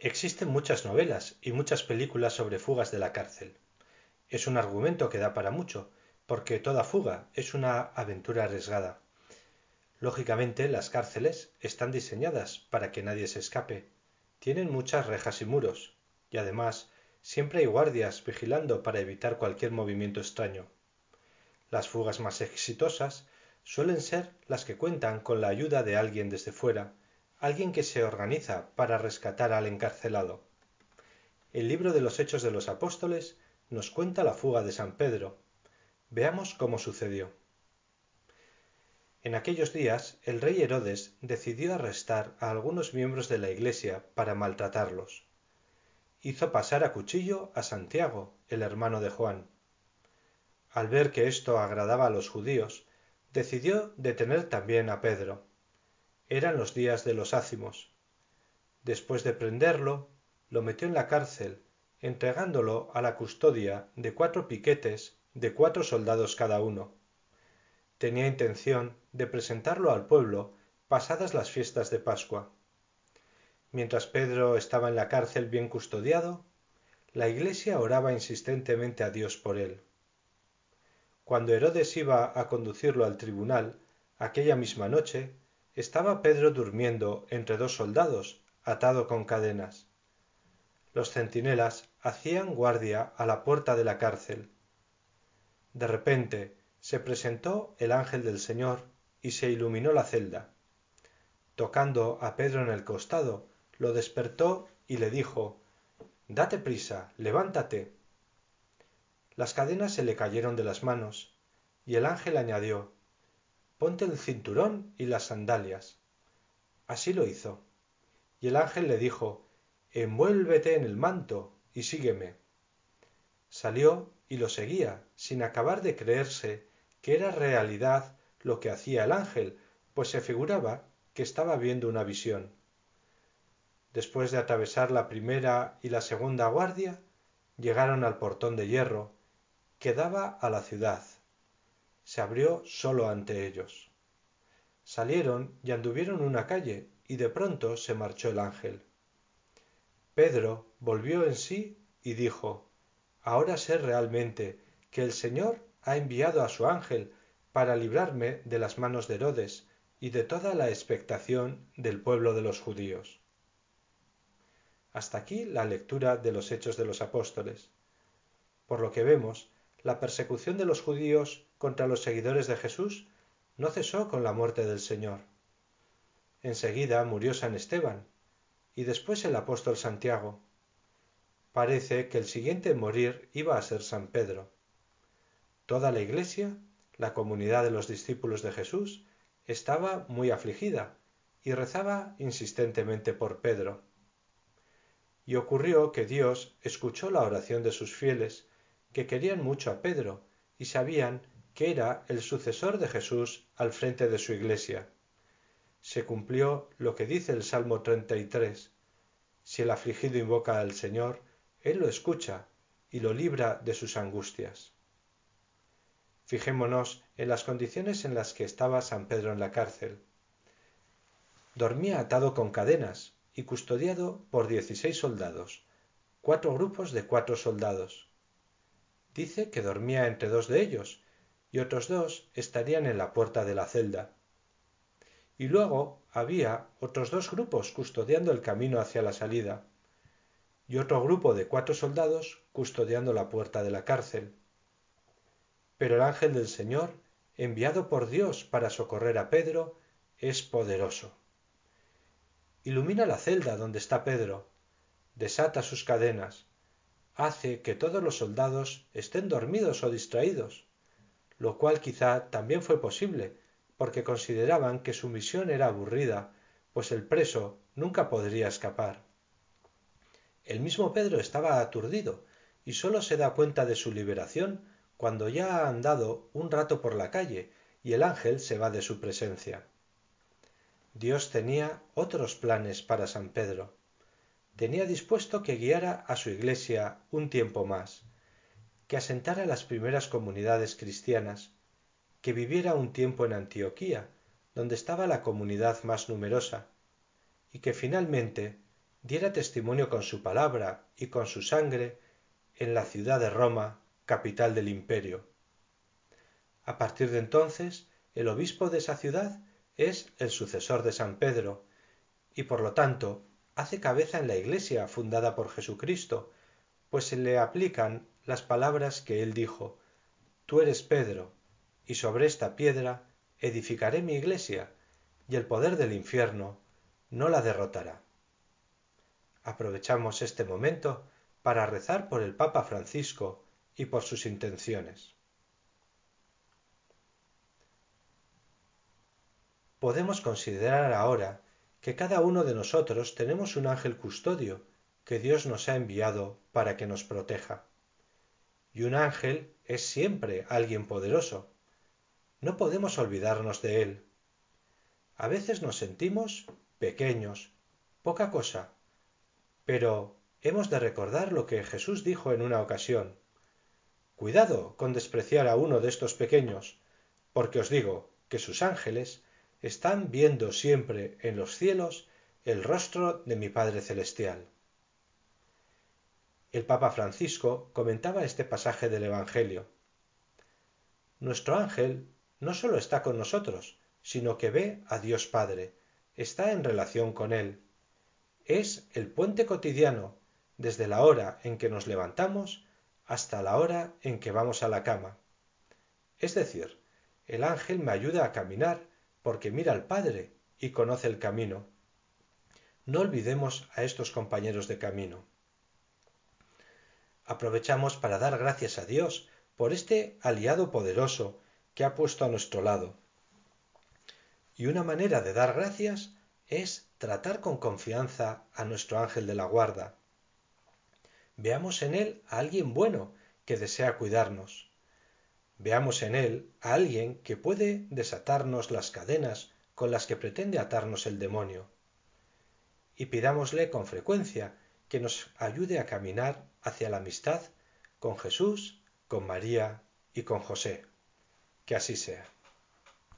Existen muchas novelas y muchas películas sobre fugas de la cárcel. Es un argumento que da para mucho, porque toda fuga es una aventura arriesgada. Lógicamente, las cárceles están diseñadas para que nadie se escape. Tienen muchas rejas y muros, y además siempre hay guardias vigilando para evitar cualquier movimiento extraño. Las fugas más exitosas suelen ser las que cuentan con la ayuda de alguien desde fuera, alguien que se organiza para rescatar al encarcelado. El libro de los Hechos de los Apóstoles nos cuenta la fuga de San Pedro. Veamos cómo sucedió. En aquellos días el rey Herodes decidió arrestar a algunos miembros de la Iglesia para maltratarlos. Hizo pasar a cuchillo a Santiago, el hermano de Juan. Al ver que esto agradaba a los judíos, decidió detener también a Pedro eran los días de los ácimos. Después de prenderlo, lo metió en la cárcel, entregándolo a la custodia de cuatro piquetes de cuatro soldados cada uno. Tenía intención de presentarlo al pueblo pasadas las fiestas de Pascua. Mientras Pedro estaba en la cárcel bien custodiado, la iglesia oraba insistentemente a Dios por él. Cuando Herodes iba a conducirlo al tribunal, aquella misma noche, estaba Pedro durmiendo entre dos soldados, atado con cadenas. Los centinelas hacían guardia a la puerta de la cárcel. De repente se presentó el ángel del Señor y se iluminó la celda. Tocando a Pedro en el costado, lo despertó y le dijo Date prisa, levántate. Las cadenas se le cayeron de las manos, y el ángel añadió ponte el cinturón y las sandalias. Así lo hizo. Y el ángel le dijo, envuélvete en el manto y sígueme. Salió y lo seguía, sin acabar de creerse que era realidad lo que hacía el ángel, pues se figuraba que estaba viendo una visión. Después de atravesar la primera y la segunda guardia, llegaron al portón de hierro, que daba a la ciudad se abrió solo ante ellos. Salieron y anduvieron una calle, y de pronto se marchó el ángel. Pedro volvió en sí y dijo Ahora sé realmente que el Señor ha enviado a su ángel para librarme de las manos de Herodes y de toda la expectación del pueblo de los judíos. Hasta aquí la lectura de los Hechos de los Apóstoles. Por lo que vemos, la persecución de los judíos contra los seguidores de Jesús no cesó con la muerte del Señor. Enseguida murió San Esteban y después el apóstol Santiago. Parece que el siguiente en morir iba a ser San Pedro. Toda la iglesia, la comunidad de los discípulos de Jesús, estaba muy afligida y rezaba insistentemente por Pedro. Y ocurrió que Dios escuchó la oración de sus fieles que querían mucho a Pedro y sabían que era el sucesor de Jesús al frente de su iglesia. Se cumplió lo que dice el Salmo 33. Si el afligido invoca al Señor, Él lo escucha y lo libra de sus angustias. Fijémonos en las condiciones en las que estaba San Pedro en la cárcel. Dormía atado con cadenas y custodiado por dieciséis soldados, cuatro grupos de cuatro soldados dice que dormía entre dos de ellos y otros dos estarían en la puerta de la celda. Y luego había otros dos grupos custodiando el camino hacia la salida y otro grupo de cuatro soldados custodiando la puerta de la cárcel. Pero el ángel del Señor, enviado por Dios para socorrer a Pedro, es poderoso. Ilumina la celda donde está Pedro, desata sus cadenas, hace que todos los soldados estén dormidos o distraídos, lo cual quizá también fue posible, porque consideraban que su misión era aburrida, pues el preso nunca podría escapar. El mismo Pedro estaba aturdido y sólo se da cuenta de su liberación cuando ya ha andado un rato por la calle y el ángel se va de su presencia. Dios tenía otros planes para San Pedro tenía dispuesto que guiara a su iglesia un tiempo más, que asentara las primeras comunidades cristianas, que viviera un tiempo en Antioquía, donde estaba la comunidad más numerosa, y que finalmente diera testimonio con su palabra y con su sangre en la ciudad de Roma, capital del imperio. A partir de entonces, el obispo de esa ciudad es el sucesor de San Pedro y por lo tanto hace cabeza en la iglesia fundada por Jesucristo, pues se le aplican las palabras que él dijo, Tú eres Pedro, y sobre esta piedra edificaré mi iglesia, y el poder del infierno no la derrotará. Aprovechamos este momento para rezar por el Papa Francisco y por sus intenciones. Podemos considerar ahora que cada uno de nosotros tenemos un ángel custodio que Dios nos ha enviado para que nos proteja. Y un ángel es siempre alguien poderoso. No podemos olvidarnos de él. A veces nos sentimos pequeños, poca cosa, pero hemos de recordar lo que Jesús dijo en una ocasión. Cuidado con despreciar a uno de estos pequeños, porque os digo que sus ángeles están viendo siempre en los cielos el rostro de mi Padre Celestial. El Papa Francisco comentaba este pasaje del Evangelio. Nuestro ángel no solo está con nosotros, sino que ve a Dios Padre, está en relación con Él. Es el puente cotidiano desde la hora en que nos levantamos hasta la hora en que vamos a la cama. Es decir, el ángel me ayuda a caminar porque mira al Padre y conoce el camino. No olvidemos a estos compañeros de camino. Aprovechamos para dar gracias a Dios por este aliado poderoso que ha puesto a nuestro lado. Y una manera de dar gracias es tratar con confianza a nuestro ángel de la guarda. Veamos en él a alguien bueno que desea cuidarnos. Veamos en él a alguien que puede desatarnos las cadenas con las que pretende atarnos el demonio. Y pidámosle con frecuencia que nos ayude a caminar hacia la amistad con Jesús, con María y con José. Que así sea.